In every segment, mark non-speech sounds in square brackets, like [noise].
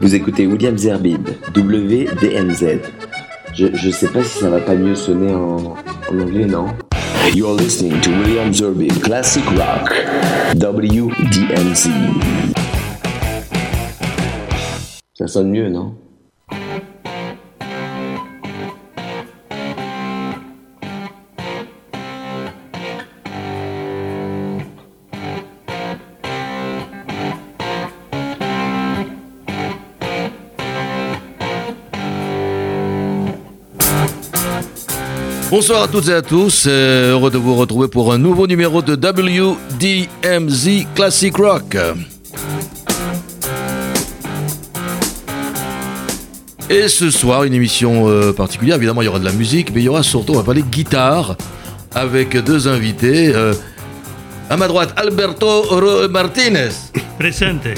Vous écoutez William Zerbib, WDMZ. Je, je sais pas si ça va pas mieux sonner en, anglais, non? You're listening to William Zerbib, Classic Rock, WDMZ. Ça sonne mieux, non? Bonsoir à toutes et à tous, euh, heureux de vous retrouver pour un nouveau numéro de WDMZ Classic Rock. Et ce soir, une émission euh, particulière, évidemment il y aura de la musique, mais il y aura surtout, on va parler guitare, avec deux invités. euh, à ma droite, Alberto Ro- Martinez. Presente. [laughs]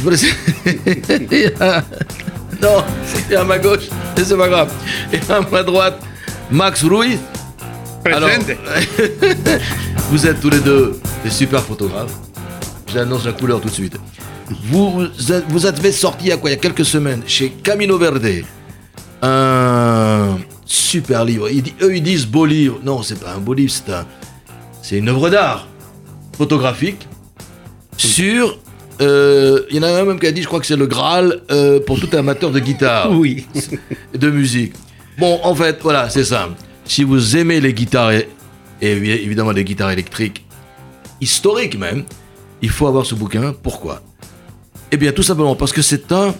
non, c'est à ma gauche, mais c'est pas grave. Et à ma droite, Max Ruiz. Alors, [laughs] vous êtes tous les deux des super photographes. J'annonce la couleur tout de suite. Vous, vous, avez sorti il y a quoi Il y a quelques semaines chez Camino Verde un super livre. Ils eux ils disent beau livre. Non, c'est pas un beau livre, c'est un, c'est une œuvre d'art photographique sur. euh, Il y en a un même qui a dit, je crois que c'est le Graal euh, pour tout amateur de guitare Oui. de musique. Bon, en fait, voilà, c'est simple. Si vous aimez les guitares, et, et évidemment les guitares électriques, historiques même, il faut avoir ce bouquin. Pourquoi? Eh bien, tout simplement parce que c'est un,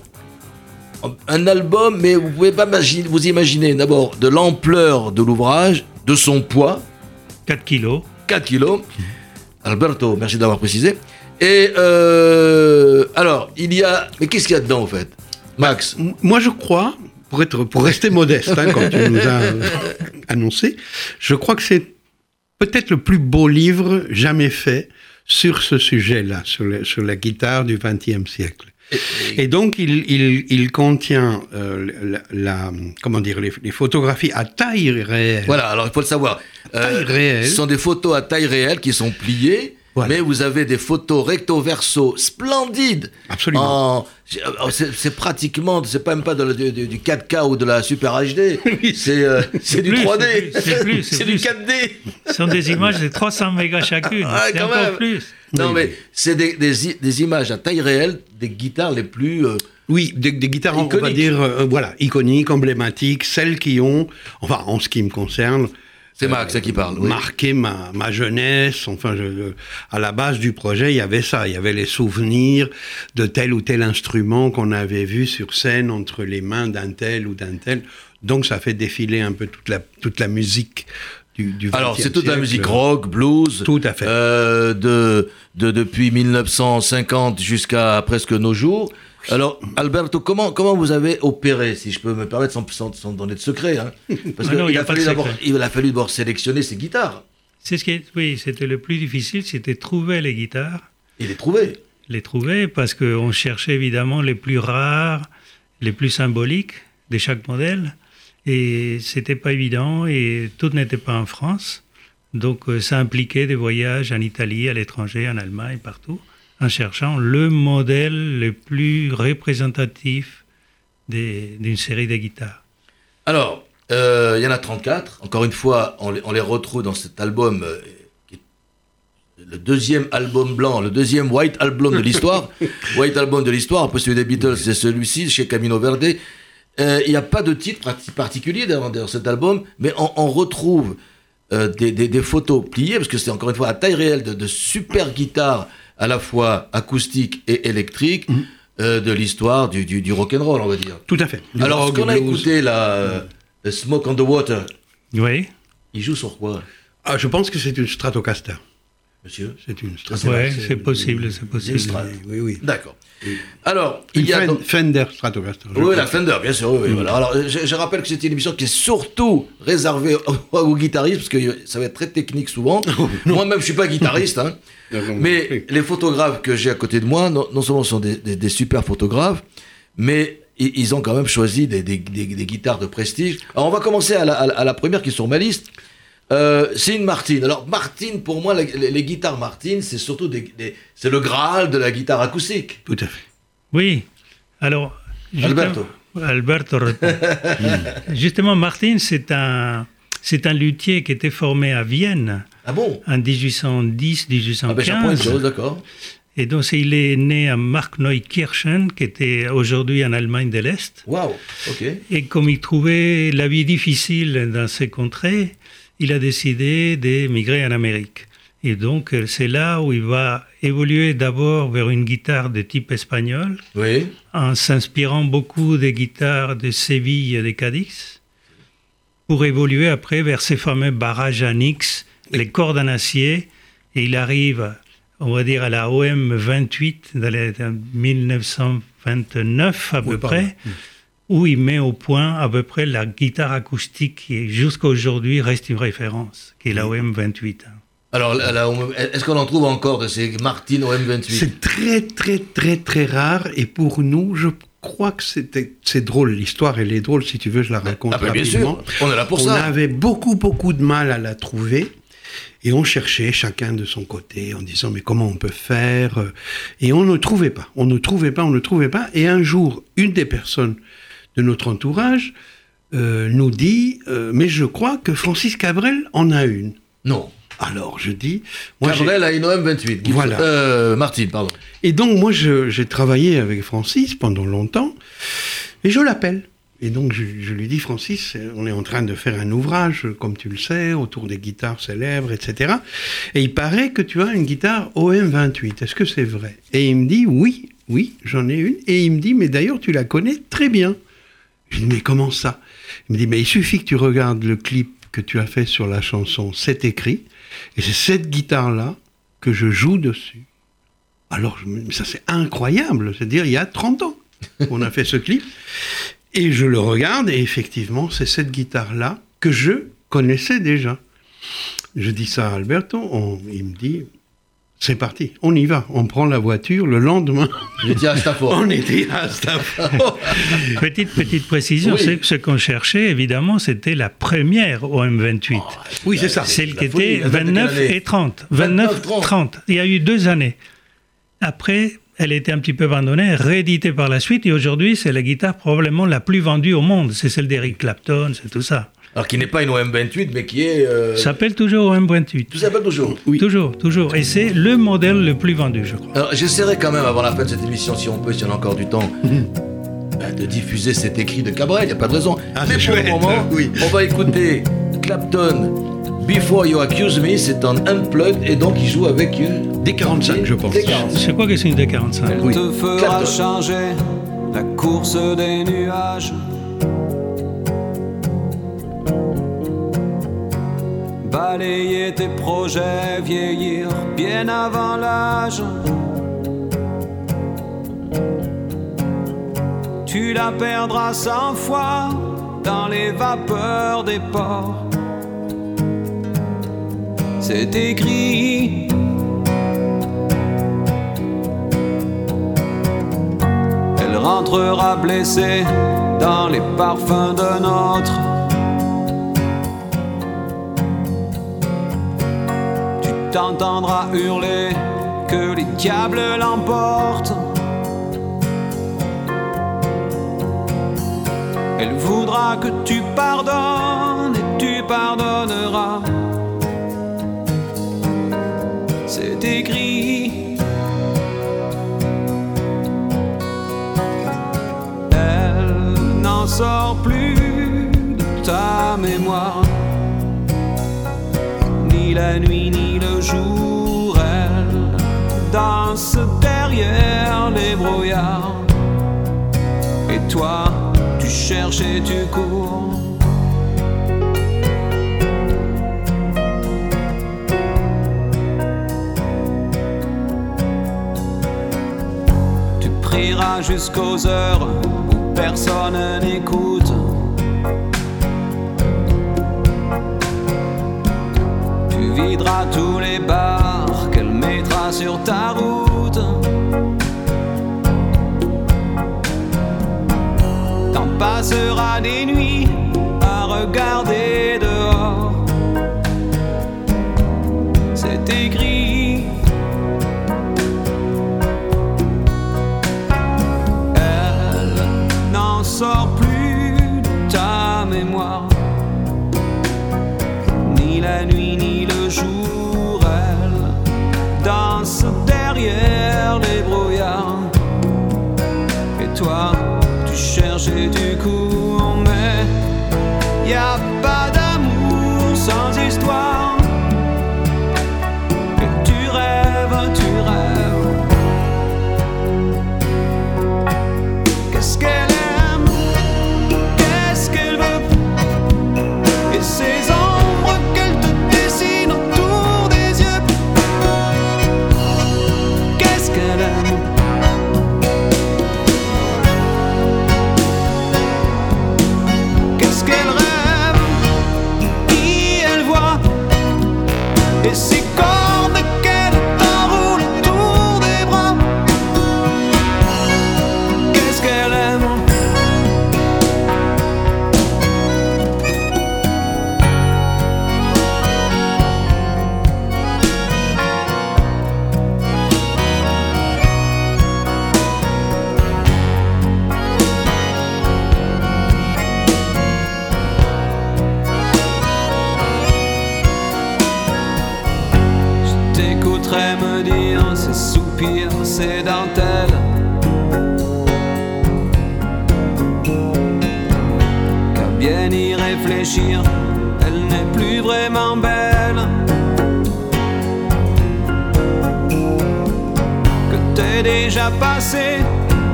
un album, mais vous pouvez pas imaginer, vous imaginer d'abord de l'ampleur de l'ouvrage, de son poids, 4 kilos. 4 kilos. Alberto, merci d'avoir précisé. Et euh, alors, il y a... Mais qu'est-ce qu'il y a dedans, en fait? Max? M- Moi, je crois, pour, être, pour rester modeste, hein, comme tu nous as [laughs] annoncé, je crois que c'est peut-être le plus beau livre jamais fait sur ce sujet-là, sur, la guitare du XXe siècle. Et donc, il, il, il contient euh, la, la- comment dire, les, les photographies à taille réelle. Voilà, alors il faut le savoir. Euh, Taille réelle. Ce sont des photos à taille réelle qui sont pliées, Voilà. mais vous avez des photos recto-verso splendides. Absolument. En- oh, C'est pratiquement, c'est pas même pas de la- du, du- du 4K ou de la Super HD, [laughs] c'est euh, du plus, 3D, c'est du plus. 4D. [laughs] Ce sont des images de 300 mégas chacune. Ah, c'est encore même. plus. Non Oui. mais c'est des, des i- des images à taille réelle des guitares les plus... euh, Oui, des, des guitares, on va Iconiques. dire, euh, voilà, iconiques, emblématiques, celles qui ont, enfin, en ce qui me concerne, c'est Max qui parle. oui. marqué ma, ma jeunesse. Enfin, je, je- à la base du projet, il y avait ça. Il y avait les souvenirs de tel ou tel instrument qu'on avait vu sur scène entre les mains d'un tel ou d'un tel. Donc, ça fait défiler un peu toute la, toute la musique du, du Alors, 20e c'est toute la musique rock, blues. Tout à fait. euh, de, de, depuis 1950 jusqu'à presque nos jours. Alors, Alberto, comment, comment vous avez opéré, si je peux me permettre, sans, sans, sans donner de secret hein? [laughs] Parce Ah qu'il a, a fallu d'abord- il a fallu d'abord sélectionner ses guitares C'est ce qui est, oui, c'était le plus difficile, c'était trouver les guitares, et les trouver. les trouver parce qu'on cherchait évidemment les plus rares, les plus symboliques de chaque modèle. Et c'était pas évident et tout n'était pas en France. Donc euh, ça impliquait des voyages en Italie, à l'étranger, en Allemagne, partout, en cherchant le modèle le plus représentatif d'une série de guitares. Alors, euh, il y en a 34. Encore une fois, on les, on les retrouve dans cet album, euh, qui est le deuxième album blanc, le deuxième White Album de l'histoire. [laughs] white Album de l'histoire, après celui des Beatles, c'est celui-ci, chez Camino Verde. Euh, Il n'y a pas de titre parti- particulier dans, dans cet album, mais on, on retrouve des, des- des photos pliées, parce que c'est encore une fois à taille réelle de, de super guitares, à la fois acoustiques et électriques, euh, de l'histoire du, du, du rock'n'roll, on va dire. Tout à fait. Du Alors, ce rock, qu'on a blues. écouté là, euh, Smoke on the Water, Oui, il joue sur quoi, Ah, je pense que c'est une Stratocaster. Monsieur C'est une Stratocaster. ouais, c'est possible, c'est possible. Strat. Oui, oui. D'accord. Alors, Une il y a. Donc- Fender Stratocaster. Oui, la Fender, bien sûr. Oui, oui, voilà. Alors, je, je rappelle que c'est une émission qui est surtout réservée aux, [laughs] aux guitaristes, parce que ça va être très technique souvent. [laughs] Moi-même, je suis pas guitariste, hein. [laughs] Mais les photographes que j'ai à côté de moi, non, non seulement sont des, des- des super photographes, mais ils ont quand même choisi des, des- des- des guitares de prestige. Alors, on va commencer à la, à la- à la première qui est sur ma liste. Euh, c'est une Martin. Alors, Martin, pour moi, les, les- les guitares Martin, c'est surtout des, des- c'est le Graal de la guitare acoustique. Tout à fait. Oui. Alors, Alberto. Alberto [laughs] Justement, Martin, c'est un, c'est un luthier qui était formé à Vienne ah bon? En 1810-1815. Ah ben, d'accord. Et donc, il est né à Markneukirchen, qui était aujourd'hui en Allemagne de l'Est. Waouh, ok. Et comme il trouvait la vie difficile dans ces contrées, il a décidé d'émigrer en Amérique. Et donc, c'est là où il va évoluer d'abord vers une guitare de type espagnol, oui. en s'inspirant beaucoup des guitares de Séville et de Cadix, pour évoluer après vers ces fameux barrages à Nix, les cordes en acier, et il arrive on va dire à la OM 28, dans 1929 à peu près, où il met au point à peu près la guitare acoustique qui jusqu'à aujourd'hui reste une référence, qui est la OM 28. Alors, est-ce qu'on en trouve encore de ces Martin OM28 C'est très, très, très, très rare. Et pour nous, je crois que c'est drôle. L'histoire, elle est drôle. Si tu veux, je la raconte ah ben, Bien sûr, on est là pour ça. On avait beaucoup, beaucoup de mal à la trouver. Et on cherchait chacun de son côté en disant mais comment on peut faire? Et on ne trouvait pas, on ne trouvait pas, on ne trouvait pas. Et un jour, une des personnes de notre entourage euh, nous dit euh, mais je crois que Francis Cabrel en a une. Non. Alors je dis. Moi, Cabrel a une OM28. Voilà. Euh, Martine, pardon. Et donc moi j'ai travaillé avec Francis pendant longtemps et je l'appelle. Et donc je, lui dis, Francis, on est en train de faire un ouvrage, comme tu le sais, autour des guitares célèbres, etc. Et il paraît que tu as une guitare OM28. Est-ce que c'est vrai? Et il me dit, oui, oui, j'en ai une. Et il me dit, mais d'ailleurs, tu la connais très bien. Je dis, mais comment ça? Il me dit, mais il suffit que tu regardes le clip que tu as fait sur la chanson C'est écrit, et c'est cette guitare-là que je joue dessus. Alors, ça c'est incroyable, c'est-à-dire il y a 30 ans qu'on a fait ce clip. Et je le regarde et effectivement, c'est cette guitare-là que je connaissais déjà. Je dis ça à Alberto, il me dit, c'est parti, on y va, on prend la voiture le lendemain. J'étais à Stafford. [laughs] on était à Stafford. [laughs] petite, petite précision, ce qu'on cherchait, évidemment, c'était la première OM28. oui, c'est ça. Celle qui était 29 et 30. 29, 30. Il y a eu deux années. Après, elle a été un petit peu abandonnée, rééditée par la suite, et aujourd'hui, c'est la guitare probablement la plus vendue au monde. C'est celle d'Eric Clapton, c'est tout ça. Alors qui n'est pas une OM28, mais qui est... Euh... S'appelle toujours OM28. Tout s'appelle toujours Oui. Toujours, toujours. Et c'est le modèle le plus vendu, je crois. Alors j'essaierai quand même, avant la fin de cette émission, si on peut, si on a encore du temps, [laughs] bah, de diffuser cet écrit de Cabrel, il n'y a pas de raison. Ah, mais pour le moment, oui. on va écouter Clapton Before You Accuse Me, c'est un unplugged et donc il joue avec une D45, je pense. C'est quoi que c'est une D45 Elle te fera changer la course des nuages. Balayer tes projets, vieillir bien avant l'âge. Tu la perdras cent fois dans les vapeurs des ports c'est écrit. Elle rentrera blessée dans les parfums d'un autre. T'entendras hurler que les diables l'emportent. Elle voudra que tu pardonnes et tu pardonneras. c'est écrit. Elle n'en sort plus de ta mémoire, ni la nuit ni jour. Elle danse derrière les brouillards, et toi, tu cherches et tu cours. jusqu'aux heures où personne n'écoute. Tu videras tous les bars qu'elle mettra sur ta route. T'en passeras des nuits à regarder dehors. cherches et du coup on met. Y'a pas d'amour. Déjà passé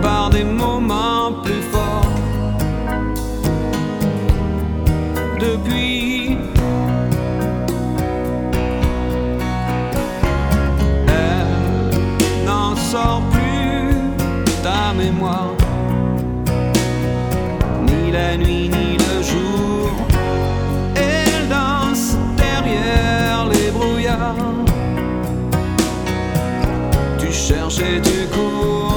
par des moments plus forts. Depuis Elle n'en sort plus ta mémoire, ni la nuit ni Tu cherches et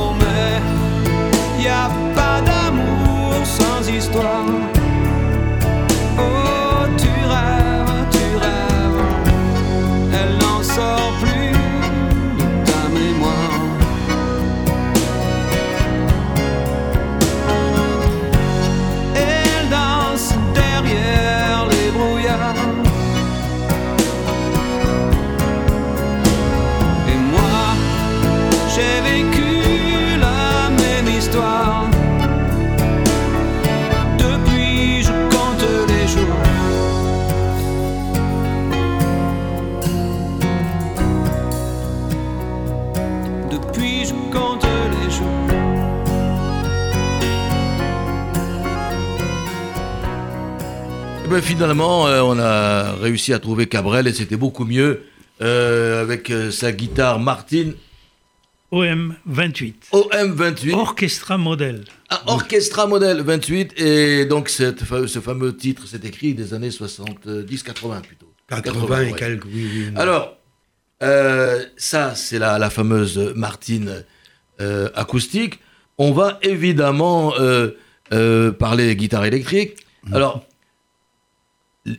ben, finalement, euh, on a réussi à trouver Cabrel et c'était beaucoup mieux euh, avec euh, sa guitare Martin OM 28. OM28. Orchestra modèle. Un Orchestra Model 28 et donc cette ce fameux titre s'est écrit des années 70-80 plutôt. 80 et quelques, oui. Alors, euh, ça c'est la, la fameuse Martine euh, acoustique. On va évidemment euh, euh, parler guitare électrique. Alors,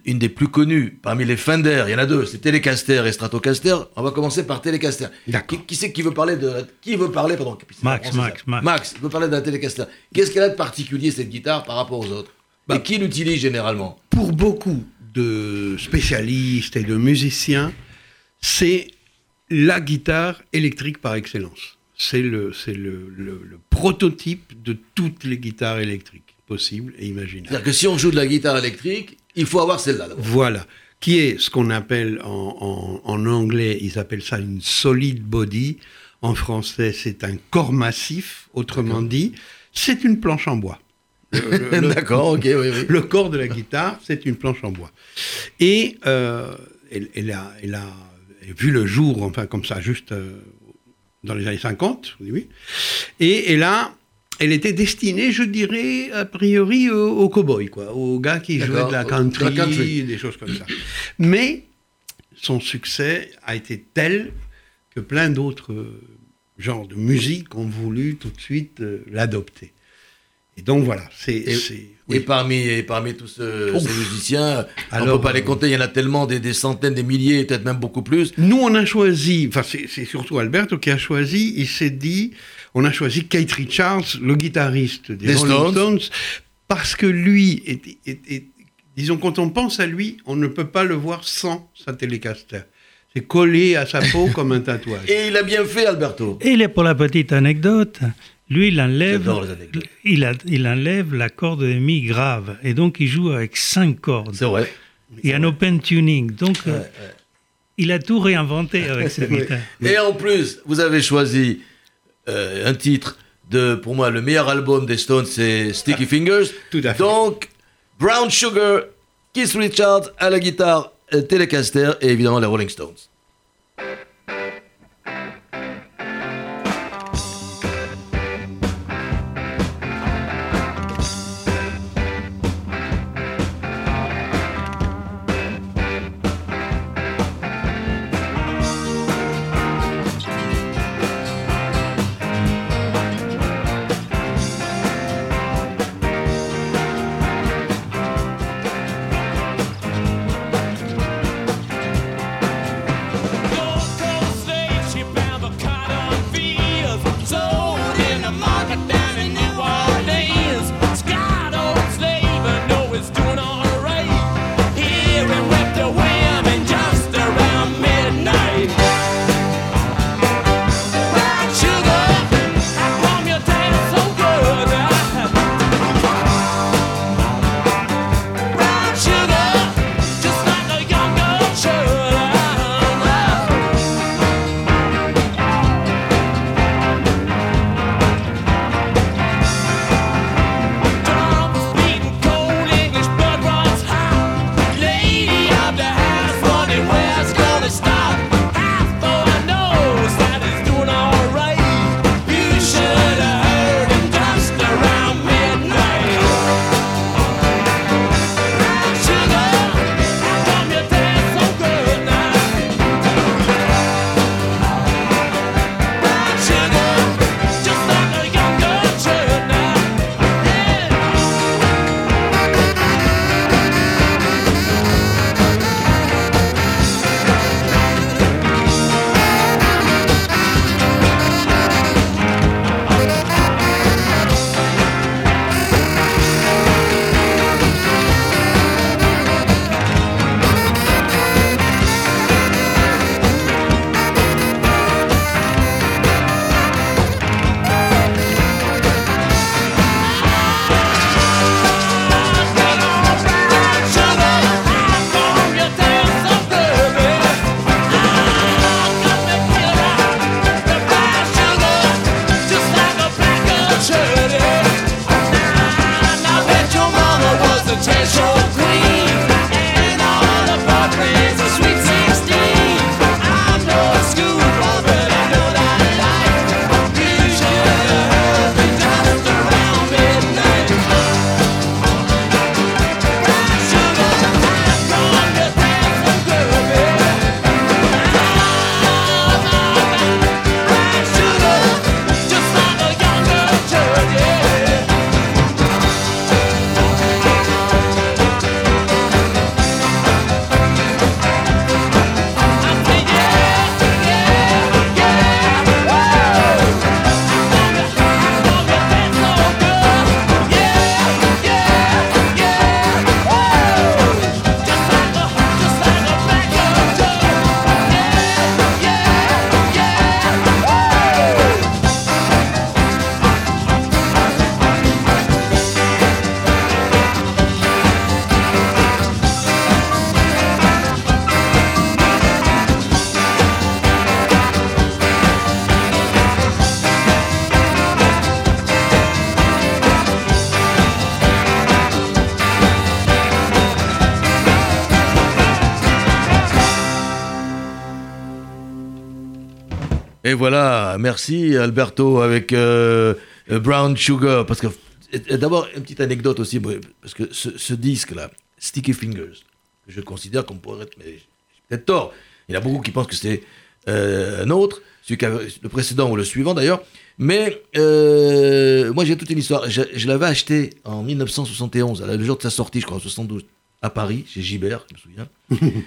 une des plus connues parmi les Fender, il y en a deux, c'est Telecaster et Stratocaster. On va commencer par Telecaster. Qui, qui c'est qui veut parler de la- qui veut parler pardon Max, c'est Max, ça. Max. Max veut parler de la Telecaster. Qu'est-ce qu'elle a de particulier cette guitare par rapport aux autres? Bah. Et qui l'utilise généralement? Pour beaucoup de spécialistes et de musiciens, c'est la guitare électrique par excellence. C'est le, c'est le, le- le prototype de toutes les guitares électriques possibles et imaginables. C'est-à-dire que si on joue de la guitare électrique, il faut avoir celle-là. Voilà. Qui est ce qu'on appelle en, en- en anglais, ils appellent ça une solid body. En français, c'est un corps massif. Autrement dit, c'est une planche en bois. [laughs] D'accord, ok, oui, oui. le corps de la guitare, c'est une planche en bois. Et euh, elle, elle a, elle a vu le jour, enfin comme ça, juste euh, dans les années 50, oui, oui. Et elle a, elle était destinée, je dirais, a priori, aux, aux cow-boys, quoi, aux gars qui jouaient de la country, de la country. des choses comme ça. Mais son succès a été tel que plein d'autres genres de musique ont voulu tout de suite euh, l'adopter. Et donc voilà, c'est... Et- oui. parmi, et parmi tous ce- ces musiciens, on Alors, peut pas les euh, compter, il y en a tellement, des, des centaines, des milliers, peut-être même beaucoup plus. Nous, on a choisi, enfin, c'est c'est surtout Alberto qui a choisi, il s'est dit, on a choisi Keith Richards, le guitariste des, Des Rolling Stones. Stones, parce que lui, est, est- est- disons, quand on pense à lui, on ne peut pas le voir sans sa Telecaster. C'est collé à sa peau [laughs] comme un tatouage. Et il a bien fait, Alberto. Et il est pour la petite anecdote, Lui, il enlève, il, a, il enlève la corde de mi grave et donc il joue avec cinq cordes. C'est vrai. Il y a un open tuning. Donc, euh, il a tout réinventé avec cette [laughs] guitare. Et en plus, vous avez choisi euh, un titre de, pour moi, le meilleur album des Stones, c'est Sticky Fingers. Tout à fait. Donc, Brown Sugar, Keith Richards à la guitare, euh, Telecaster et évidemment les Rolling Stones. Et voilà, merci Alberto avec euh, Brown Sugar. Parce que d'abord, une petite anecdote aussi, parce que ce, disque-là, Sticky Fingers, que je considère qu'on pourrait être, mais peut-être tort. Il y en a beaucoup qui pensent que c'est euh, un autre, celui le précédent ou le suivant d'ailleurs. Mais euh, moi j'ai toute une histoire. Je, l'avais acheté en 1971, le jour de sa sortie, je crois, en 72, à Paris, chez Gibert, je me souviens. [laughs]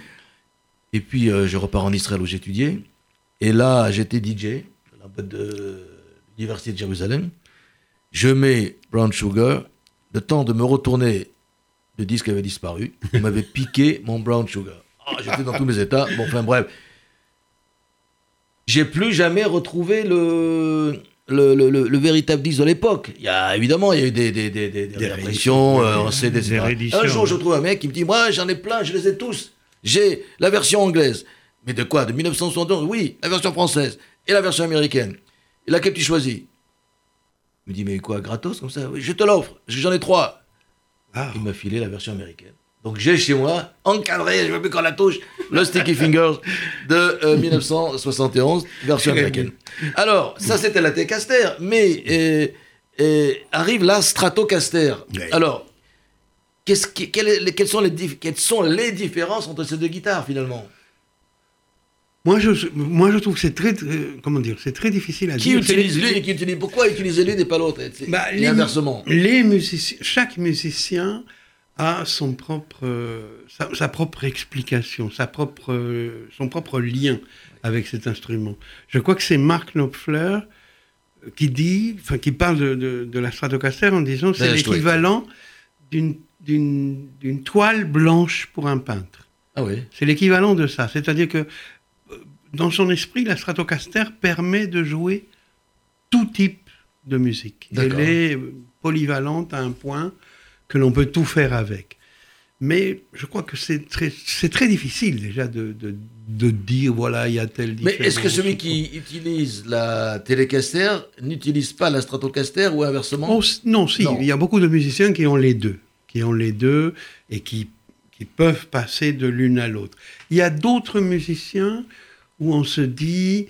Et puis je repars en Israël où j'étudiais. Et là, j'étais DJ dans la boîte de l'Université de Jérusalem. Je mets Brown Sugar. Le temps de me retourner, le disque avait disparu. Il m'avait [laughs] piqué mon Brown Sugar. Ah, j'étais dans tous mes états. Bon, enfin bref. J'ai plus jamais retrouvé le, le, le, le, véritable disque de l'époque. Il y a évidemment, il y a eu des, des, des, des, des rééditions, euh, on sait des, Un jour, je trouve un mec qui me dit Moi, j'en ai plein, je les ai tous. J'ai la version anglaise. Mais de quoi? De 1971 Oui, la version française et la version américaine. Et laquelle tu choisis? Il me dit Mais quoi, gratos comme ça? Oui, je te l'offre, j'en ai trois. Ah. Il m'a filé la version américaine. Donc j'ai chez moi, encadré, je ne veux plus qu'on la touche, le Sticky [laughs] Fingers de 1971, euh, version américaine. Alors, ça c'était la Telecaster, mais euh, euh, arrive la Stratocaster. Alors, qu'est-ce quelles, sont les, quelles sont les différences entre ces deux guitares finalement? Moi je, moi, je trouve que c'est très, comment dire, c'est très difficile à qui dire. Utilise l'une et qui utilise Pourquoi utiliser l'une et pas l'autre bah, inversement. Les musiciens, chaque musicien a son propre, sa, propre explication, sa propre, son propre lien avec cet instrument. Je crois que c'est Mark Knopfler qui dit, enfin, qui parle de, de, la Stratocaster en disant c'est l'équivalent d'une, d'une, toile blanche pour un peintre. Ah oui. C'est l'équivalent de ça. C'est-à-dire que dans son esprit, la Stratocaster permet de jouer tout type de musique. Elle est polyvalente à un point que l'on peut tout faire avec. Mais je crois que c'est très, c'est très difficile déjà de, de, dire, voilà, il y a tel Mais est-ce que celui qui utilise la Telecaster n'utilise pas la Stratocaster ou inversement oh, Non, si, il y a beaucoup de musiciens qui ont les deux, qui ont les deux et qui, qui peuvent passer de l'une à l'autre. Il y a d'autres musiciens où on se dit,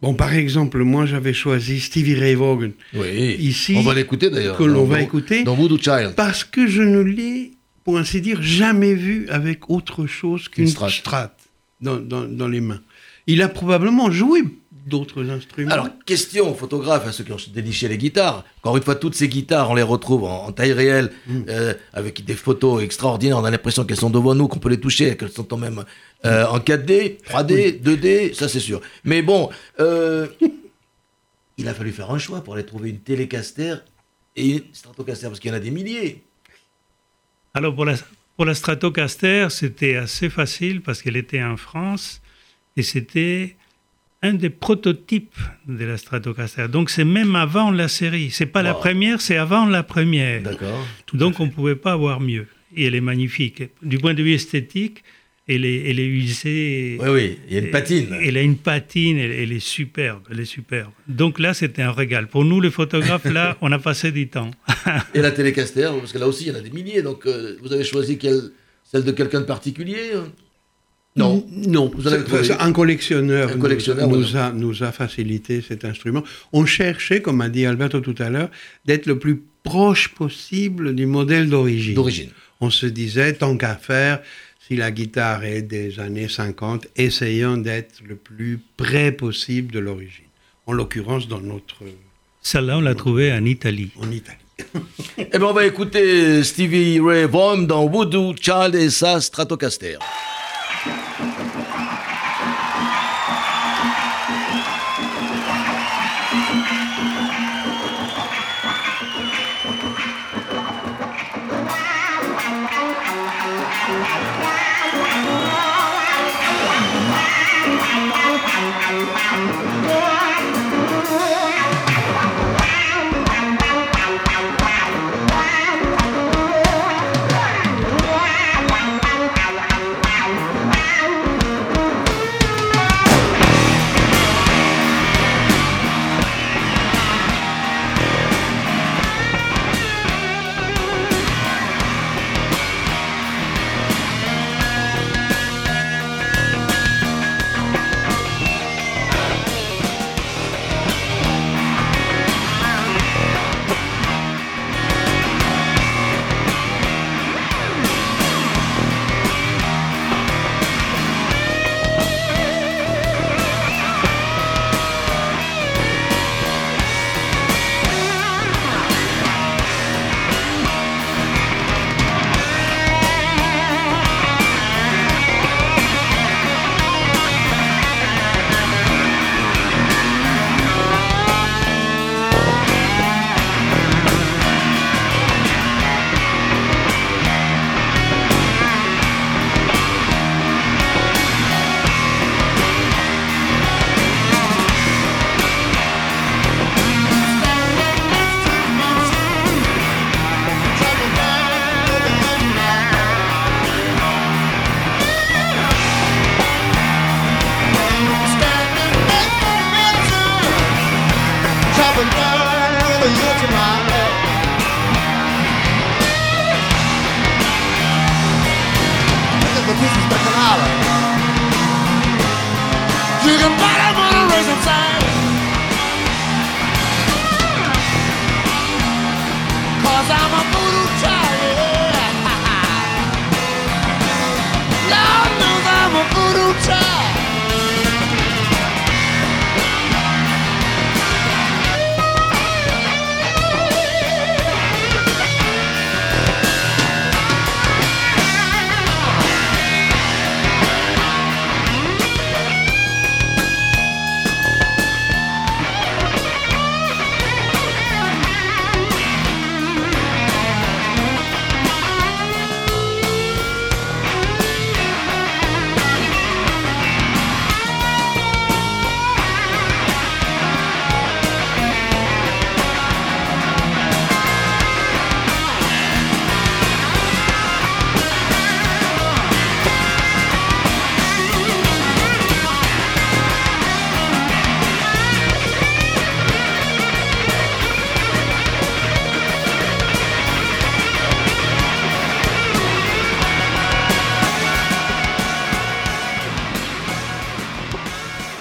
Bon, par exemple, moi j'avais choisi Stevie Ray Vaughan. Oui. Ici. On va l'écouter d'ailleurs. Que l'on va écouter. Dans Voodoo Child. Parce que je ne l'ai, pour ainsi dire, jamais vu avec autre chose qu'une strat, dans, dans, les mains. Il a probablement joué d'autres instruments. Alors, question photographe à ceux qui ont déniché les guitares. Encore une fois, toutes ces guitares, on les retrouve en, taille réelle, mm. euh, avec des photos extraordinaires. On a l'impression qu'elles sont devant nous, qu'on peut les toucher, qu'elles sont quand même euh, en 4D, 3D, 2D, ça c'est sûr. Mais bon, euh, il a fallu faire un choix pour aller trouver une Telecaster et une Stratocaster, parce qu'il y en a des milliers. Alors pour la, pour la Stratocaster, c'était assez facile parce qu'elle était en France et c'était un des prototypes de la Stratocaster. Donc c'est même avant la série. C'est pas la première, c'est avant la première. D'accord. Donc on ne pouvait pas avoir mieux. Et elle est magnifique. Du point de vue esthétique, elle est, elle est usée. Oui, oui, il y a une patine. Elle a une patine, elle, est superbe, elle est superbe. Donc là, c'était un régal. Pour nous, les photographes, là, [laughs] on a passé du temps. Et la télécaster, parce que là aussi, il y en a des milliers. Donc, euh, vous avez choisi quelle, celle de quelqu'un de particulier hein? Non, non. Vous avez un collectionneur, un collectionneur nous, a, nous, a, facilité cet instrument. On cherchait, comme a dit Alberto tout à l'heure, d'être le plus proche possible du modèle d'origine. D'origine. On se disait, tant qu'à faire, si la guitare est des années 50, essayons d'être le plus près possible de l'origine. En l'occurrence, dans notre... Celle-là, on l'a trouvée en Italie. En Italie. eh bien, on va écouter Stevie Ray Vaughan dans Voodoo Child et sa Stratocaster.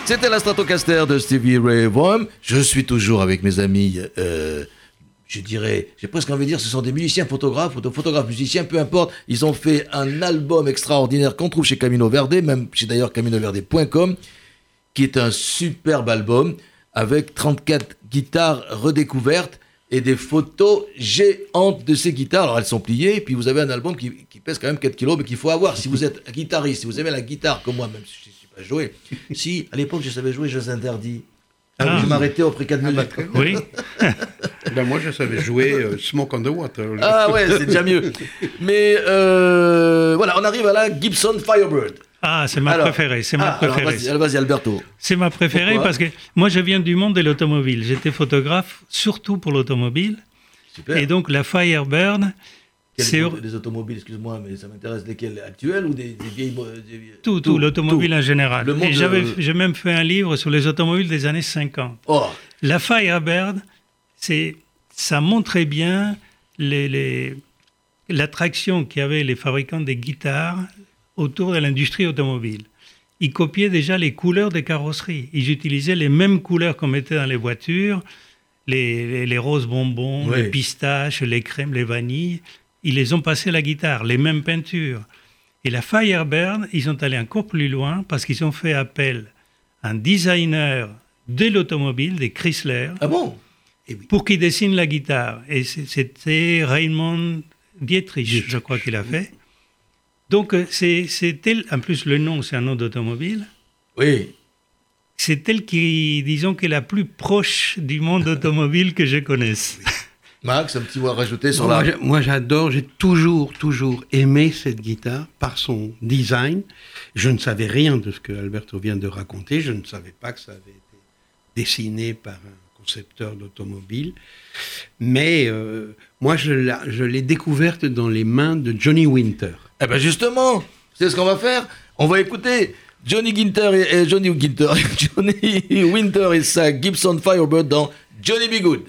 C'était la Stratocaster de Stevie Ray Vaughan. Je suis toujours avec mes amis. Euh, je dirais, j'ai presque envie de dire, ce sont des musiciens photographes, photographes, musiciens, peu importe. Ils ont fait un album extraordinaire qu'on trouve chez Camino Verde, même chez d'ailleurs caminoverde.com, qui est un superbe album avec 34 guitares redécouvertes et des photos géantes de ces guitares. Alors elles sont pliées, et puis vous avez un album qui, pèse quand même 4 kilos, mais qu'il faut avoir. Si vous êtes guitariste, si vous aimez la guitare comme moi, même si joué, [laughs] si à l'époque je savais jouer, je vous interdis. Ah, je m'arrêtais au prix 4 minutes. oui. [laughs] ben moi, je savais jouer euh, Smoke on the Water. Ah ouais, c'est déjà mieux. Mais euh, voilà, on arrive à la Gibson Firebird. Ah, c'est ma préférée, c'est ma ah, préférée. Vas-y, Alberto. C'est ma préférée parce que moi, je viens du monde de l'automobile. J'étais photographe surtout pour l'automobile. Et donc, la Firebird, c'est des automobiles, excuse-moi, mais ça m'intéresse lesquelles actuelles ou des, vieilles, Tout, tout, l'automobile en général. Et j'avais, j'ai même fait un livre sur les automobiles des années 50. Oh. La Firebird, c'est, ça montrait bien les, les, l'attraction qu'avaient les fabricants des guitares autour de l'industrie automobile. Ils copiaient déjà les couleurs des carrosseries. Ils utilisaient les mêmes couleurs qu'on mettait dans les voitures, les, les, roses bonbons, les pistaches, les crèmes, les vanilles. Ils les ont passés à la guitare, les mêmes peintures. Et la Firebird, ils sont allés encore plus loin parce qu'ils ont fait appel à un designer de l'automobile, des Chrysler. Ah bon? Et Pour qu'il dessine la guitare. Et c'était Raymond Dietrich, je crois qu'il a fait. Donc, euh, c'est elle, en plus le nom, c'est un nom d'automobile. Oui. C'est elle qui, disons, qui est la plus proche du monde automobile que je connaisse. Max, un petit mot à rajouter sur la... Moi, j'adore, j'ai toujours, toujours aimé cette guitare par son design. Je ne savais rien de ce que Alberto vient de raconter. Je ne savais pas que ça avait été dessiné par un concepteur d'automobile. Mais euh, moi, je l'ai découverte dans les mains de Johnny Winter. Eh ben justement, c'est ce qu'on va faire? On va écouter Johnny Ginter et, Johnny Ginter, [laughs] Johnny Winter et sa Gibson Firebird dans Johnny Be Good.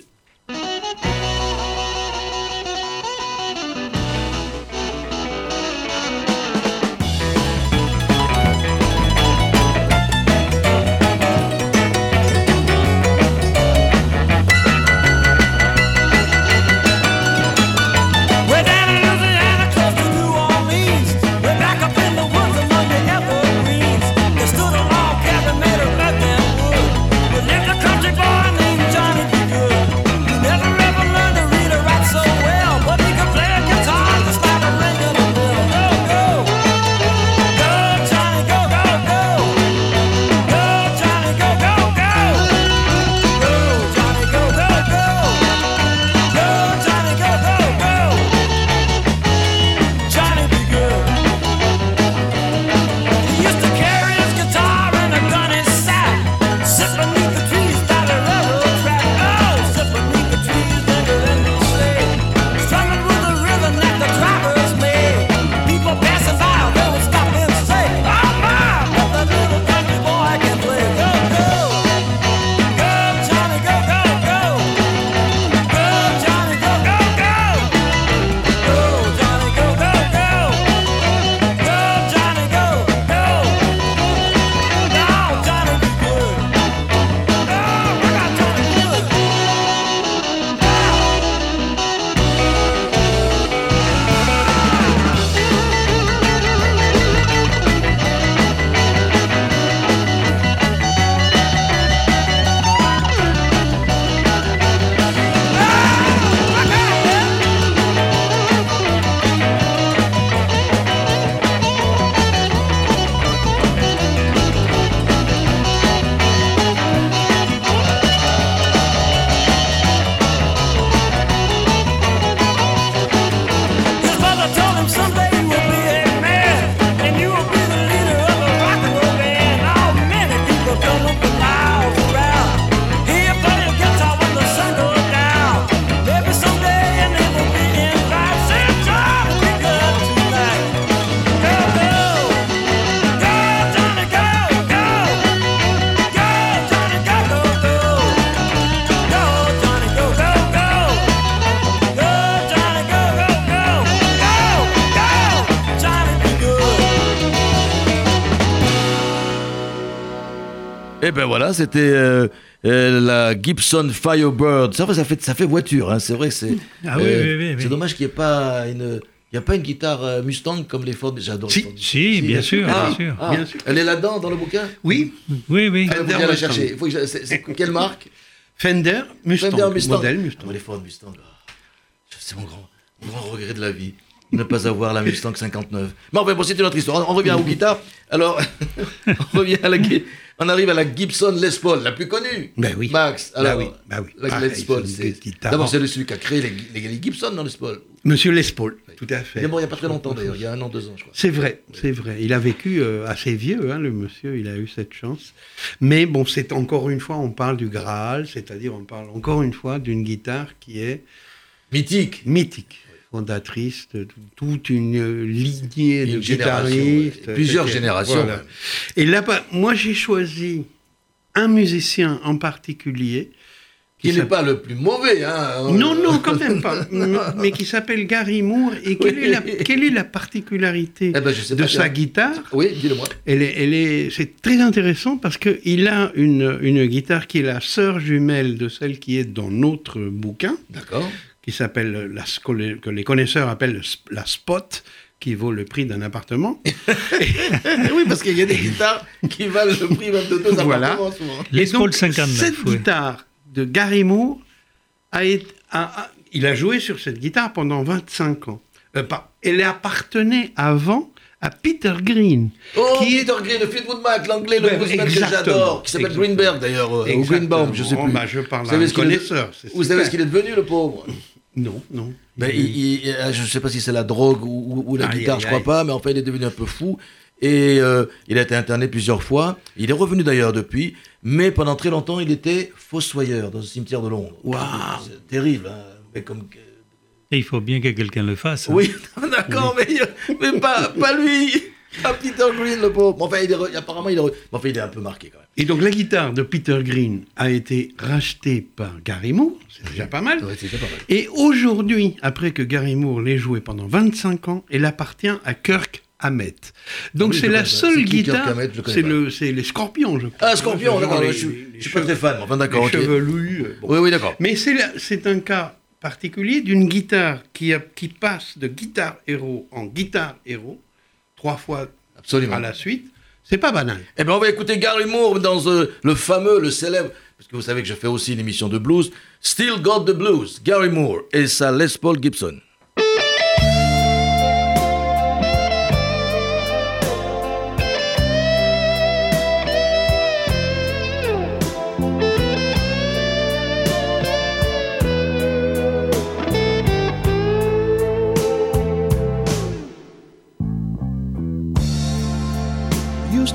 Et ben voilà, c'était euh, euh, la Gibson Firebird. Ça, ça fait, ça fait voiture, hein. c'est vrai que c'est. Ah oui, euh, oui, oui, oui. C'est dommage qu'il n'y ait pas une. Il n'y a pas une guitare Mustang comme les Ford. J'adore. Si, les Ford. Si, bien sûr, Ah, bien sûr. ah, Bien sûr. Elle est là-dedans dans le bouquin? Oui, Oui, oui. Fender la Mustang. chercher. Faut que je- quelle marque? Fender Mustang, Fender Mustang. modèle Mustang. les Ford Mustang. ah, C'est mon grand, mon grand regret de la vie. Ne pas avoir la Mustang 59. Mais enfin, bon, c'est une autre histoire. On revient aux guitares. Alors, [laughs] on revient à la, gui- on arrive à la Gibson Les Paul, la plus connue. Ben oui. Max. Bah Alors, oui, bah oui. la Pareil, Les Paul, c'est. D'abord, c'est celui qui a créé les, les- les Gibson dans Les Paul. Monsieur Les Paul, tout à Il fait. est mort il n'y a pas très longtemps d'ailleurs, il y a un an, deux ans, je crois. C'est vrai, c'est vrai. Il a vécu euh, assez vieux, hein, le monsieur, il a eu cette chance. Mais bon, c'est encore une fois, on parle du Graal, c'est-à-dire on parle encore une fois d'une guitare qui est Mythique. mythique, fondatrice de toute une lignée de Une guitaristes. ouais. Plusieurs générations, Voilà. Et là, moi j'ai choisi un musicien en particulier. Qui n'est pas le plus mauvais, hein. Non, non, quand même pas. [laughs] mais, qui s'appelle Gary Moore. Et quelle, Oui. est, la, quelle est la particularité Eh ben, je sais de sa guitare Oui, dis-le-moi. elle est, elle est, c'est très intéressant parce qu'il a une, une guitare qui est la sœur jumelle de celle qui est dans notre bouquin, D'accord. Qui s'appelle, la, que les- connaisseurs appellent la Spot, qui vaut le prix d'un appartement. [laughs] oui, parce qu'il y a des guitares qui valent le prix même de deux Voilà. appartements souvent. Les Paul 59, Cette guitare de Gary Moore, a été, a- a- il a joué sur cette guitare pendant 25 ans. Euh, pas- elle appartenait avant à Peter Green. Oh, qui est- Peter Green, le Fleetwood Mac, l'anglais, le bluesman que exactement. j'adore, qui s'appelle. Greenberg d'ailleurs, euh, ou Greenbaum, je sais Exactement. plus. Bah, je parle Vous à un est- connaisseur. c'est Vous savez ce qu'il est devenu, le pauvre? Non, non. ben, il, il- euh, Je ne sais pas si c'est la drogue ou, la Aïe, guitare, aïe, je crois aïe. pas, mais enfin, il est devenu un peu fou. Et euh, il a été interné plusieurs fois. Il est revenu d'ailleurs depuis, mais pendant très longtemps, il était fossoyeur dans un cimetière de Londres. Waouh. C'est terrible, hein, mais comme. Et il faut bien que quelqu'un le fasse. hein. Oui, [laughs] d'accord, mais, mais pas, pas lui [laughs] Pas Peter Green, le pauvre. Enfin, il est re- apparemment, il est, re- enfin, il est un peu marqué quand même. Et donc la guitare de Peter Green a été rachetée par Gary Moore, c'est déjà pas mal. Ouais, c'était pas mal. Et aujourd'hui, après que Gary Moore l'ait joué pendant 25 ans, elle appartient à Kirk Hammett. Donc Ah oui, c'est la seule guitare, c'est le, c'est les Scorpions, je crois. Ah, Scorpion, Genre d'accord, les- je je suis pas très fan, enfin d'accord, les ok. chevelus, euh, bon. Oui, oui, d'accord. Mais c'est un cas particulier d'une guitare qui, a- qui passe de guitare héros en guitare héros, trois fois Absolument. à la suite. C'est pas banal. Eh bien, on va écouter Gary Moore dans euh, le fameux, le célèbre, parce que vous savez que je fais aussi une émission de blues, Still Got the Blues, Gary Moore et sa Les Paul Gibson.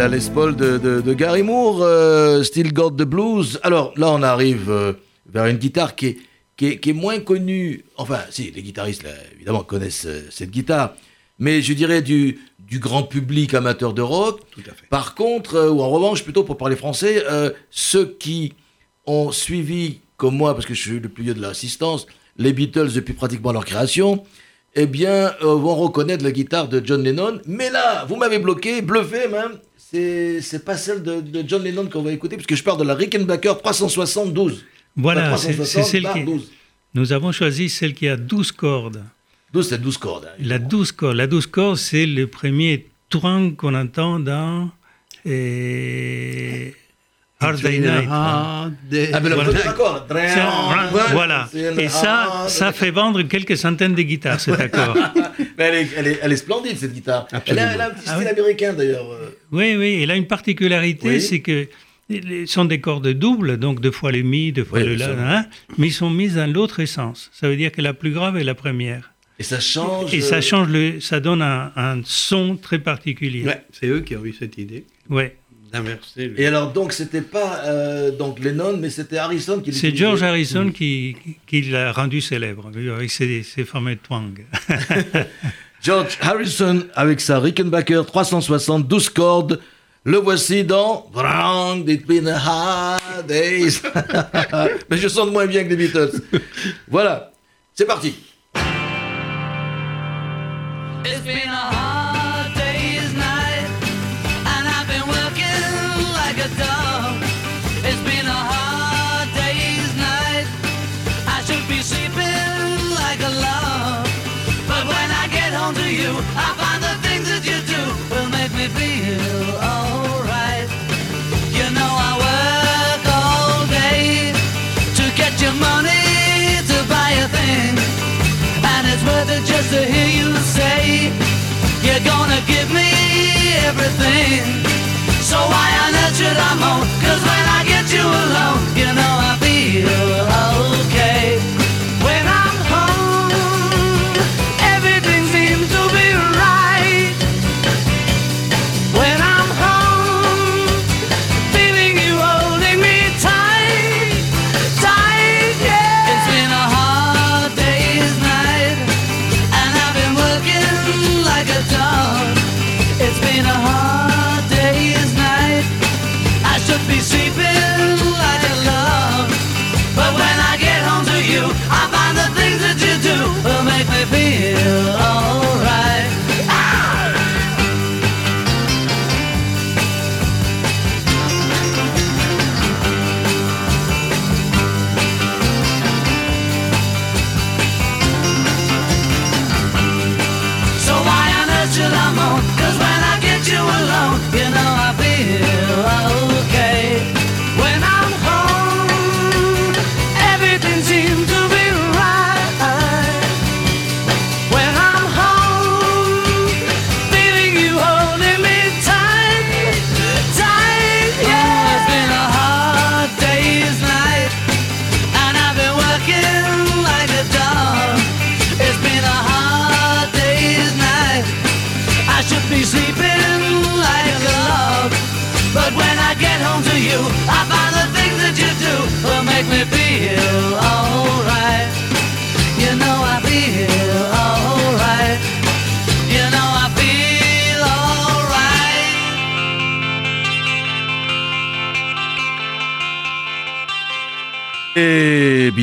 la Les Paul de, de, Gary Moore, euh, Still Got the Blues. Alors là, on arrive euh, vers une guitare qui est, qui est, qui est, moins connue. Enfin, si, les guitaristes, évidemment, connaissent euh, cette guitare. Mais je dirais du, du grand public amateur de rock. Tout à fait. Par contre, ou en revanche, plutôt pour parler français, ceux qui ont suivi, comme moi, parce que je suis le plus vieux de l'assistance, les Beatles depuis pratiquement leur création, eh bien, euh, vont reconnaître la guitare de John Lennon. Mais là, vous m'avez bloqué, bluffé même. C'est pas celle de, John Lennon qu'on va écouter, puisque je parle de la Rickenbacker 372. Voilà, c'est celle qui. Nous avons choisi celle qui a 12 cordes. 12, c'est 12 cordes. Hein. la 12 cordes. La 12 cordes, c'est le premier twang qu'on entend dans. Et Hard Day Night. Ah, mais le voilà. accord. Voilà. Et ça, ça fait vendre quelques centaines de guitares, cet accord. [laughs] mais elle, est, elle, est, elle, est, splendide, cette guitare. Elle a, elle a, un petit ah style américain, d'ailleurs. Oui, oui. Elle a une particularité, c'est que ce sont des cordes doubles, donc deux fois les mi, deux fois le la, hein, mais ils sont mis dans l'autre sens. Ça veut dire que la plus grave est la première. Et ça change. Et ça change le, ça donne un, un son très particulier. Ouais, c'est eux qui ont eu cette idée. Ouais. Et alors, donc, c'était pas euh, donc Lennon, mais c'était Harrison qui C'est George Harrison mm. qui, qui l'a rendu célèbre avec ses, ses fameux twang. [laughs] [laughs] George Harrison avec sa Rickenbacker 372 cordes. Le voici dans Wrong, It's been a hard days. [laughs] mais je sens moins bien que les Beatles. voilà, c'est parti. Just to hear you say you're gonna give me everything. So why on earth should I moan? Cause when I get you alone, you know I feel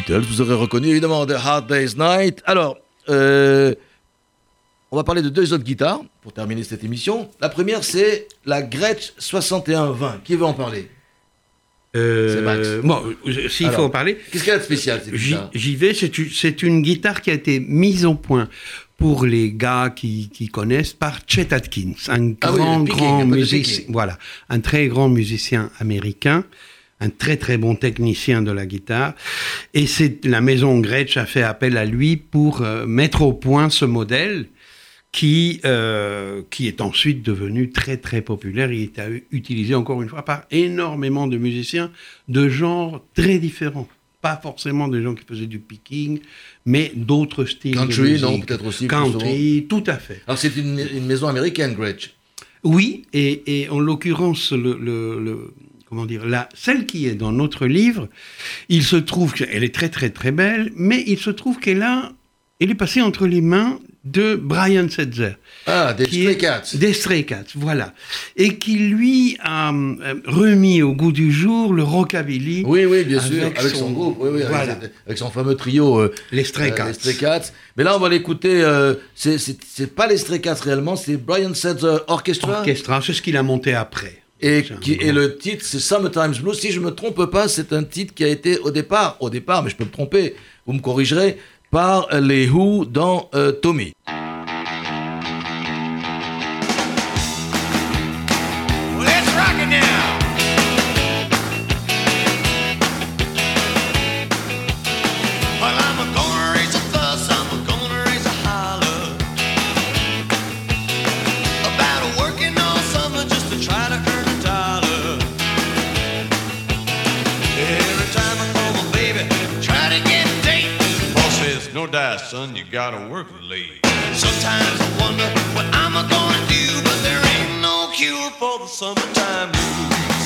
Beatles, vous aurez reconnu évidemment The Hard Day's Night. Alors, euh, on va parler de deux autres guitares pour terminer cette émission. La première, c'est la Gretsch 6120. Qui veut en parler? Euh, c'est Max. Bon, s'il faut en parler. Qu'est-ce qu'il y a de spécial J'y vais, c'est une guitare qui a été mise au point pour les gars qui, connaissent par Chet Atkins, un ah grand, grand musicien, voilà, un très grand musicien américain un très très bon technicien de la guitare. Et c'est la maison Gretsch a fait appel à lui pour euh, mettre au point ce modèle qui, euh, qui est ensuite devenu très très populaire. Il est utilisé encore une fois par énormément de musiciens de genres très différents. Pas forcément des gens qui faisaient du picking, mais d'autres styles. Country, non, peut-être aussi. Country, tout à fait. Alors c'est une, une maison américaine, Gretsch Oui, et, et en l'occurrence, le, le, le- comment dire, la, celle qui est dans notre livre, il se trouve qu'elle est très très très belle, mais il se trouve qu'elle a, elle est passée entre les mains de Brian Setzer. Ah, des Stray est- Cats. Des Stray Cats, voilà. Et qui lui a euh, remis au goût du jour le rockabilly. Oui, oui, bien sûr, Avec son, son- groupe, oui, oui, avec, voilà. avec son fameux trio. euh, Les Stray euh, Cats. les Stray Cats. Mais là, on va l'écouter. euh, c'est pas les Stray Cats réellement, c'est Brian Setzer Orchestra. Orchestra, c'est ce qu'il a monté après. Et, qui, et le titre, c'est Summertime Blues. Si je me trompe pas, c'est un titre qui a été au départ, au départ, mais je peux me tromper, vous me corrigerez, par les Who dans euh, Tommy. Son, you gotta work late. Sometimes I wonder what I'm gonna do, but there ain't no cure for the summertime blues.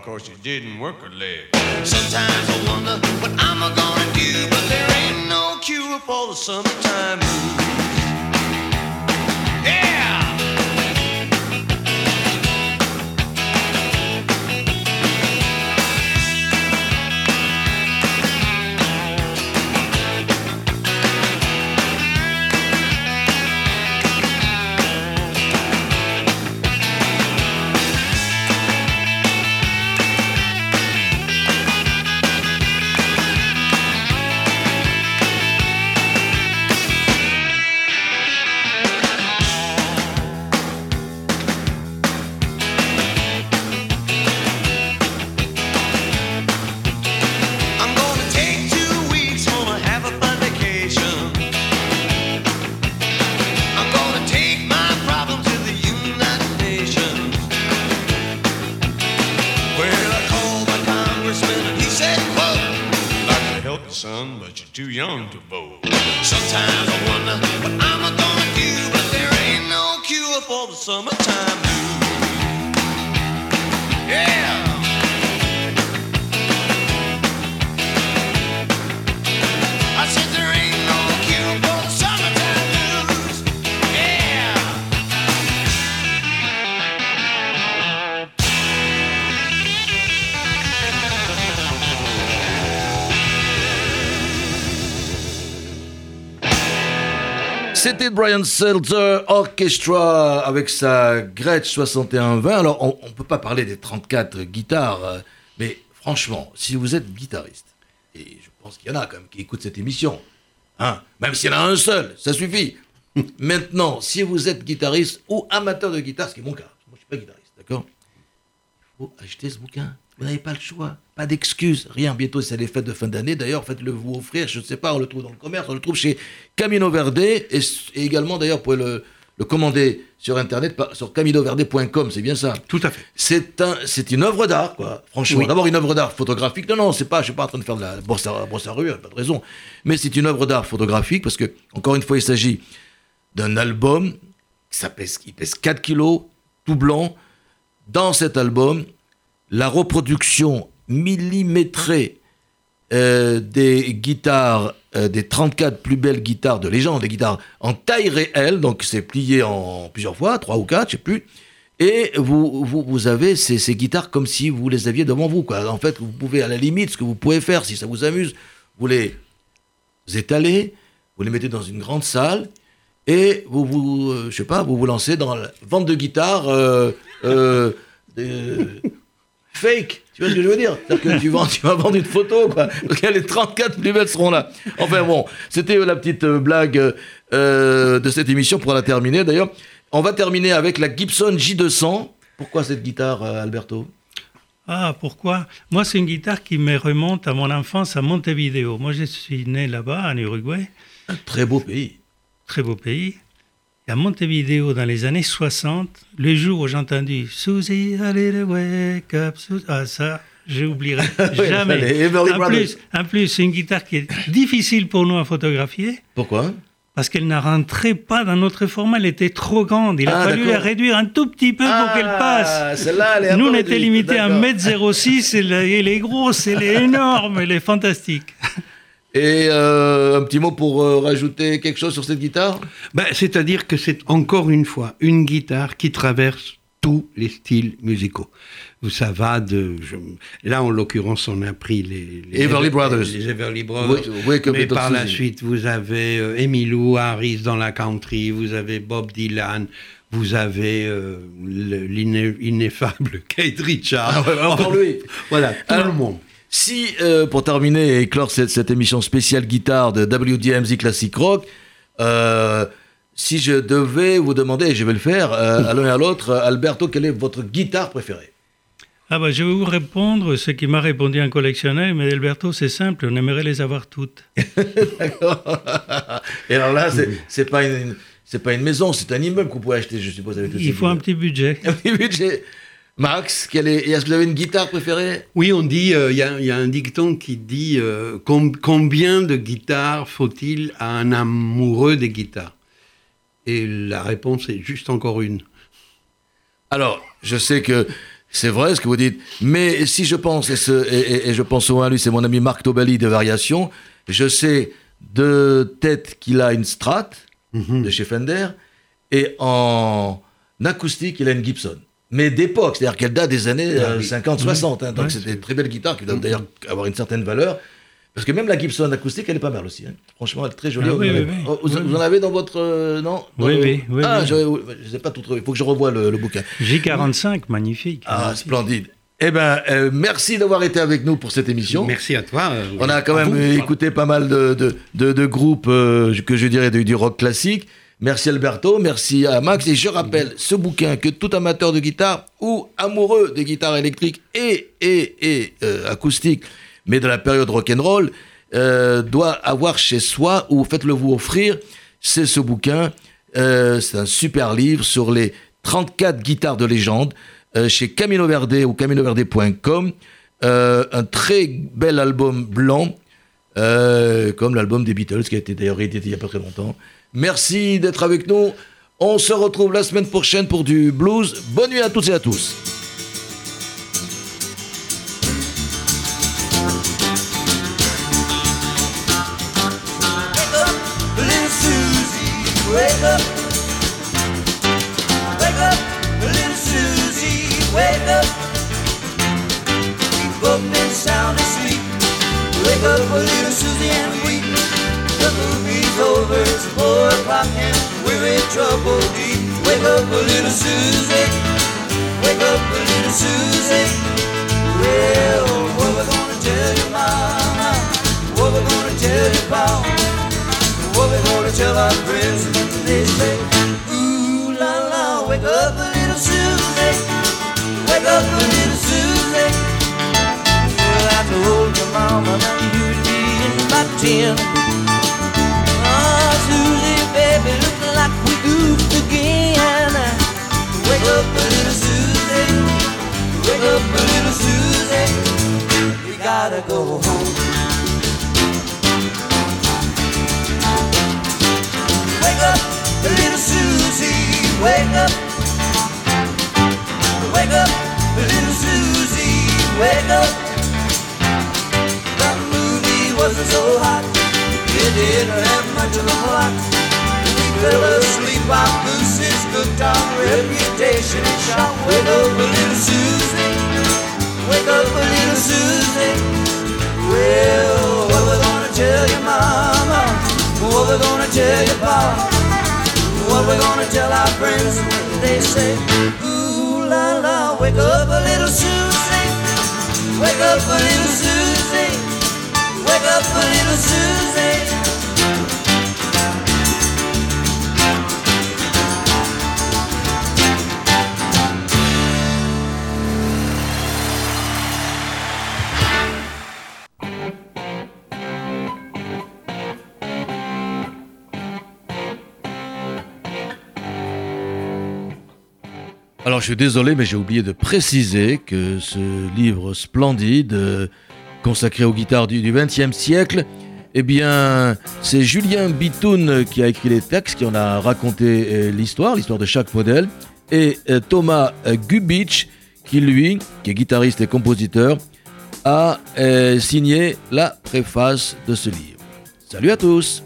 Car, cause you didn't work a leg. Sometimes I wonder what I'm gonna do, but there ain't no cure for the summertime blues. Yeah! C'était Brian Seltzer Orchestra avec sa Gretsch 6120. Alors, on ne peut pas parler des 34 guitares, euh, mais franchement, si vous êtes guitariste, et je pense qu'il y en a quand même qui écoutent cette émission, hein, même s'il y en a un seul, ça suffit. [laughs] Maintenant, si vous êtes guitariste ou amateur de guitare, ce qui est mon cas, moi je suis pas guitariste, d'accord? Il faut acheter ce bouquin. Vous n'avez pas le choix, pas d'excuses, rien. Bientôt, c'est les fêtes de fin d'année. D'ailleurs, faites-le vous offrir, je ne sais pas, on le trouve dans le commerce, on le trouve chez Camino Verde et, et également, d'ailleurs, vous pouvez le, le commander sur Internet, sur caminoverde.com, c'est bien ça. Tout à fait. C'est un, une œuvre d'art, quoi. Franchement, Oui. d'abord une œuvre d'art photographique. Non, non, c'est pas, je suis pas en train de faire de la brosse à, brosse à rue, pas de raison. Mais c'est une œuvre d'art photographique parce que, encore une fois, il s'agit d'un album ça pèse, qui pèse 4 kilos, tout blanc. Dans cet album, la reproduction millimétrée euh, des guitares, euh, des 34 plus belles guitares de légende, des guitares en taille réelle, donc c'est plié en plusieurs fois, trois ou quatre, je sais plus. Et vous, avez ces, guitares comme si vous les aviez devant vous. En fait, vous pouvez, à la limite, ce que vous pouvez faire, si ça vous amuse, vous les étalez, vous les mettez dans une grande salle, et vous, vous euh, sais pas, vous vous lancez dans la vente de guitares fake. Tu vois ce que je veux dire? C'est-à-dire que tu, vends, [laughs] tu vas vendre une photo, quoi. Parce que les 34 plus belles seront là. Enfin bon, c'était euh, la petite euh, blague euh, de cette émission pour la terminer. D'ailleurs, on va terminer avec la Gibson J200. Pourquoi cette guitare, Alberto? Ah, pourquoi? Moi, c'est une guitare qui me remonte à mon enfance à Montevideo. Moi, je suis né là-bas, en Uruguay. Un très beau pays. Très beau pays. À Montevideo, dans les années 60, le jour où j'ai entendu Susie, allez, wake up, Susie. Ah, ça, j'oublierai [laughs] jamais. en, plus, en plus, c'est une guitare qui est difficile pour nous à photographier Pourquoi? Parce qu'elle ne rentrait pas dans notre format, elle était trop grande. Il a Ah, fallu la réduire un tout petit peu pour qu'elle passe. Ah, celle-là, elle est un Nous, on était réduite, limité à d'accord. 1m06, elle, elle est grosse, elle est énorme, elle est fantastique. [laughs] Et euh, un petit mot pour euh, rajouter quelque chose sur cette guitare? Ben, C'est-à-dire que c'est encore une fois une guitare qui traverse tous les styles musicaux. Ça va de... je- là, en l'occurrence, on a pris les... les Everly Brothers. Les Everly Brothers. Wake- Wake Up Mais par la suite, vous avez euh, Emmylou Harris dans la country, vous avez Bob Dylan, vous avez euh, l'ineffable [laughs] Kate Richards. Ah ouais, encore lui. Voilà, tout Alors, le monde. Si, euh, pour terminer et clore cette, cette émission spéciale guitare de WDMZ Classic Rock, euh, si je devais vous demander, et je vais le faire, euh, à l'un et à l'autre, Alberto, quelle est votre guitare préférée? Ah bah, je vais vous répondre ce qui m'a répondu un collectionneur, mais Alberto, c'est simple, on aimerait les avoir toutes. [laughs] D'accord. Et alors là, c'est pas une, c'est pas une maison, c'est un immeuble qu'on pourrait acheter, je suppose, avec tout Il faut un petit budget. un petit budget. Max, quelle est, est-ce que vous avez une guitare préférée? Oui, on dit, euh, il y, y a un dicton qui dit euh, com- combien de guitares faut-il à un amoureux des guitares? Et la réponse est juste encore une. Alors, je sais que c'est vrai ce que vous dites, mais si je pense, et, ce- et- et- et je pense souvent à lui, c'est mon ami Marc Tobelli de Variation, je sais de tête qu'il a une Strat de chez Fender, et en acoustique, il a une Gibson. Mais d'époque, c'est-à-dire qu'elle date des années Ah euh, oui. 50-60, hein, donc Ouais. c'est des très belles guitares qui doivent d'ailleurs avoir une certaine valeur. Parce que même la Gibson acoustique, elle est pas mal aussi. hein. Franchement, elle est très jolie. Ah oui, vous, oui, en avez- oui. Oh, vous- Oui, vous en avez dans votre... euh, non? Dans Oui, le- oui, oui, Ah, oui. je ne sais pas tout trouvé. Il faut que je revoie le, le bouquin. J45, magnifique. Ah, splendide. Eh ben, euh, merci d'avoir été avec nous pour cette émission. Merci à toi. euh, On a quand même vous. euh, écouté pas mal de, de, de- de groupes euh, que je dirais du, du rock classique. Merci Alberto, merci à Max. Et je rappelle ce bouquin que tout amateur de guitare ou amoureux des guitares électriques et, et, et euh, acoustiques, mais de la période rock'n'roll, euh, doit avoir chez soi ou faites-le vous offrir. C'est ce bouquin. Euh, c'est un super livre sur les 34 guitares de légende euh, chez Camino Verde ou caminoverde.com. Un très bel album blanc, comme l'album des Beatles qui a été d'ailleurs réédité il n'y a pas très longtemps. Merci d'être avec nous. On se retrouve la semaine prochaine pour du blues. Bonne nuit à toutes et à tous. Wake up, little Susie, wake four o'clock, and we're in trouble deep. Wake up, little Susie. Wake up, little Susie. Well, what we gonna tell your mama? What we gonna tell your papa? What we gonna tell our friends? They say, Ooh la la, wake up, little Susie. Wake up, little Susie. Well, I told your mama that you'd be in by ten. Wake up, little Susie. Wake up, little Susie. Gotta go home. Wake up, little Susie, wake up. Wake up, little Susie, wake up. The movie wasn't so hot, it didn't have much of a plot. Fell asleep, our gooses cooked our reputation and shot. Wake up, little Susie, wake up, little Susie. Well, what we gonna tell your mama? What we gonna tell your papa? What we gonna tell our friends when they say, Ooh la la, wake up a little Susie, wake up a little Susie, wake up a little Susie. Alors je suis désolé, mais j'ai oublié de préciser que ce livre splendide, euh, consacré aux guitares du XXe siècle, eh bien, c'est Julien Bitoun qui a écrit les textes, qui en a raconté euh, l'histoire, l'histoire de chaque modèle, et euh, Thomas Gubitsch, qui lui, qui est guitariste et compositeur, a signé la préface de ce livre. Salut à tous